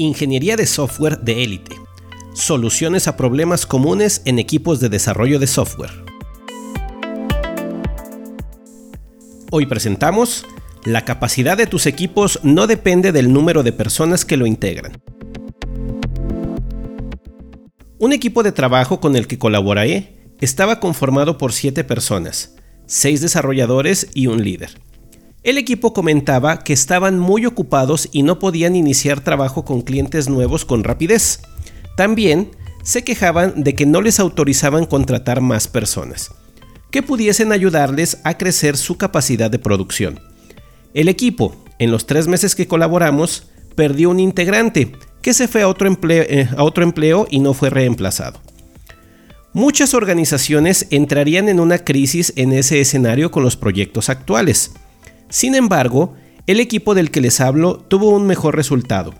Ingeniería de software de élite. Soluciones a problemas comunes en equipos de desarrollo de software. Hoy presentamos, la capacidad de tus equipos no depende del número de personas que lo integran. Un equipo de trabajo con el que colaboré estaba conformado por 7 personas, 6 desarrolladores y un líder. El equipo comentaba que estaban muy ocupados y no podían iniciar trabajo con clientes nuevos con rapidez. También se quejaban de que no les autorizaban contratar más personas, que pudiesen ayudarles a crecer su capacidad de producción. El equipo, en los tres meses que colaboramos, perdió un integrante que se fue a otro empleo, eh, empleo y no fue reemplazado. Muchas organizaciones entrarían en una crisis en ese escenario con los proyectos actuales sin embargo, el equipo del que les hablo tuvo un mejor resultado.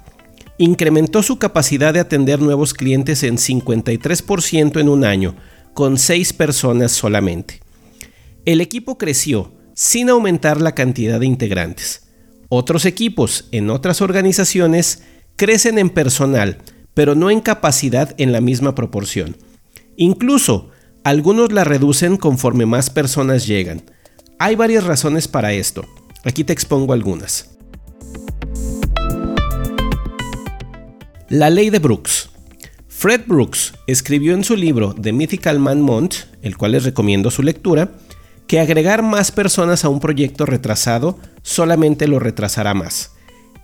Incrementó su capacidad de atender nuevos clientes en 53% en un año, con 6 personas solamente. El equipo creció sin aumentar la cantidad de integrantes. Otros equipos en otras organizaciones crecen en personal, pero no en capacidad en la misma proporción. Incluso, algunos la reducen conforme más personas llegan. Hay varias razones para esto. Aquí te expongo algunas. La ley de Brooks. Fred Brooks escribió en su libro The Mythical Man Month, el cual les recomiendo su lectura, que agregar más personas a un proyecto retrasado solamente lo retrasará más.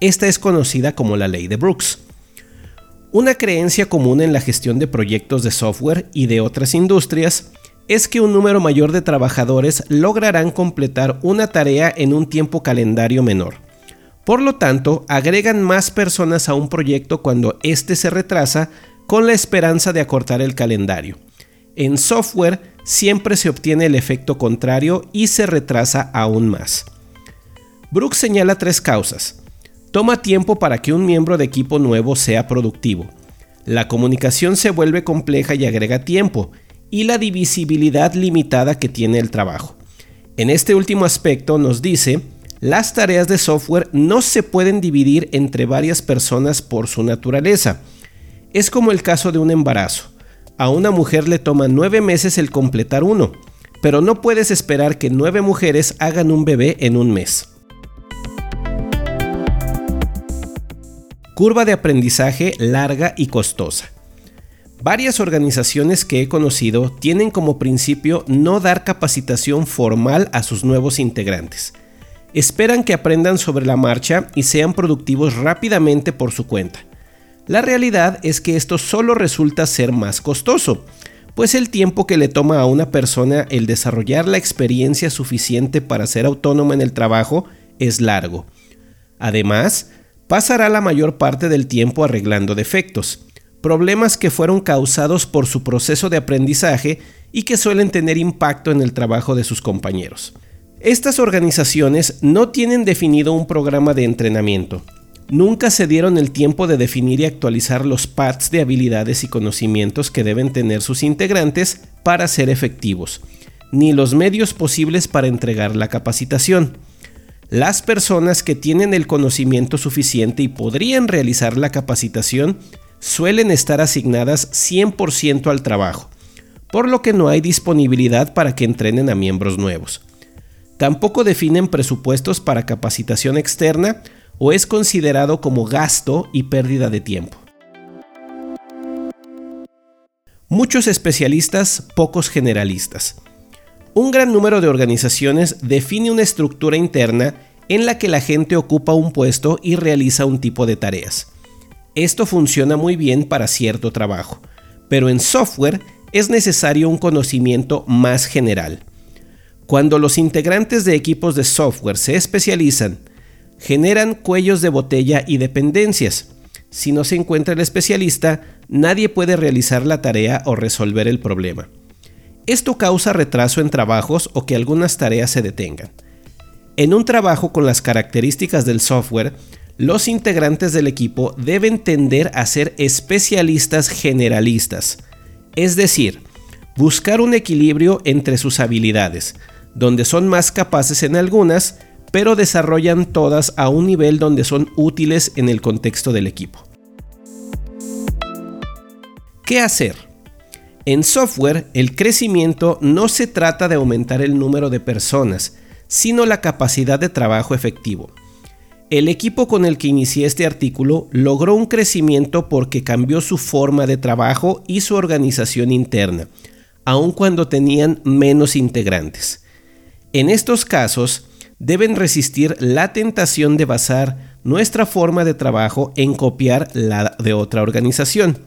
Esta es conocida como la ley de Brooks. Una creencia común en la gestión de proyectos de software y de otras industrias es que un número mayor de trabajadores lograrán completar una tarea en un tiempo calendario menor. Por lo tanto, agregan más personas a un proyecto cuando éste se retrasa con la esperanza de acortar el calendario. En software siempre se obtiene el efecto contrario y se retrasa aún más. Brooks señala tres causas. Toma tiempo para que un miembro de equipo nuevo sea productivo. La comunicación se vuelve compleja y agrega tiempo, y la divisibilidad limitada que tiene el trabajo. En este último aspecto nos dice, las tareas de software no se pueden dividir entre varias personas por su naturaleza. Es como el caso de un embarazo. A una mujer le toma nueve meses el completar uno, pero no puedes esperar que nueve mujeres hagan un bebé en un mes. Curva de aprendizaje larga y costosa. Varias organizaciones que he conocido tienen como principio no dar capacitación formal a sus nuevos integrantes. Esperan que aprendan sobre la marcha y sean productivos rápidamente por su cuenta. La realidad es que esto solo resulta ser más costoso, pues el tiempo que le toma a una persona el desarrollar la experiencia suficiente para ser autónoma en el trabajo es largo. Además, pasará la mayor parte del tiempo arreglando defectos problemas que fueron causados por su proceso de aprendizaje y que suelen tener impacto en el trabajo de sus compañeros. Estas organizaciones no tienen definido un programa de entrenamiento. Nunca se dieron el tiempo de definir y actualizar los paths de habilidades y conocimientos que deben tener sus integrantes para ser efectivos, ni los medios posibles para entregar la capacitación. Las personas que tienen el conocimiento suficiente y podrían realizar la capacitación suelen estar asignadas 100% al trabajo, por lo que no hay disponibilidad para que entrenen a miembros nuevos. Tampoco definen presupuestos para capacitación externa o es considerado como gasto y pérdida de tiempo. Muchos especialistas, pocos generalistas. Un gran número de organizaciones define una estructura interna en la que la gente ocupa un puesto y realiza un tipo de tareas. Esto funciona muy bien para cierto trabajo, pero en software es necesario un conocimiento más general. Cuando los integrantes de equipos de software se especializan, generan cuellos de botella y dependencias. Si no se encuentra el especialista, nadie puede realizar la tarea o resolver el problema. Esto causa retraso en trabajos o que algunas tareas se detengan. En un trabajo con las características del software, los integrantes del equipo deben tender a ser especialistas generalistas, es decir, buscar un equilibrio entre sus habilidades, donde son más capaces en algunas, pero desarrollan todas a un nivel donde son útiles en el contexto del equipo. ¿Qué hacer? En software, el crecimiento no se trata de aumentar el número de personas, sino la capacidad de trabajo efectivo. El equipo con el que inicié este artículo logró un crecimiento porque cambió su forma de trabajo y su organización interna, aun cuando tenían menos integrantes. En estos casos, deben resistir la tentación de basar nuestra forma de trabajo en copiar la de otra organización.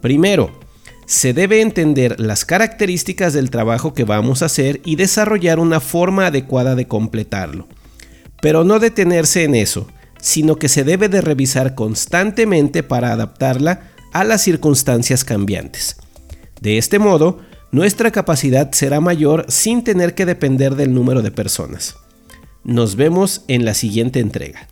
Primero, se debe entender las características del trabajo que vamos a hacer y desarrollar una forma adecuada de completarlo. Pero no detenerse en eso, sino que se debe de revisar constantemente para adaptarla a las circunstancias cambiantes. De este modo, nuestra capacidad será mayor sin tener que depender del número de personas. Nos vemos en la siguiente entrega.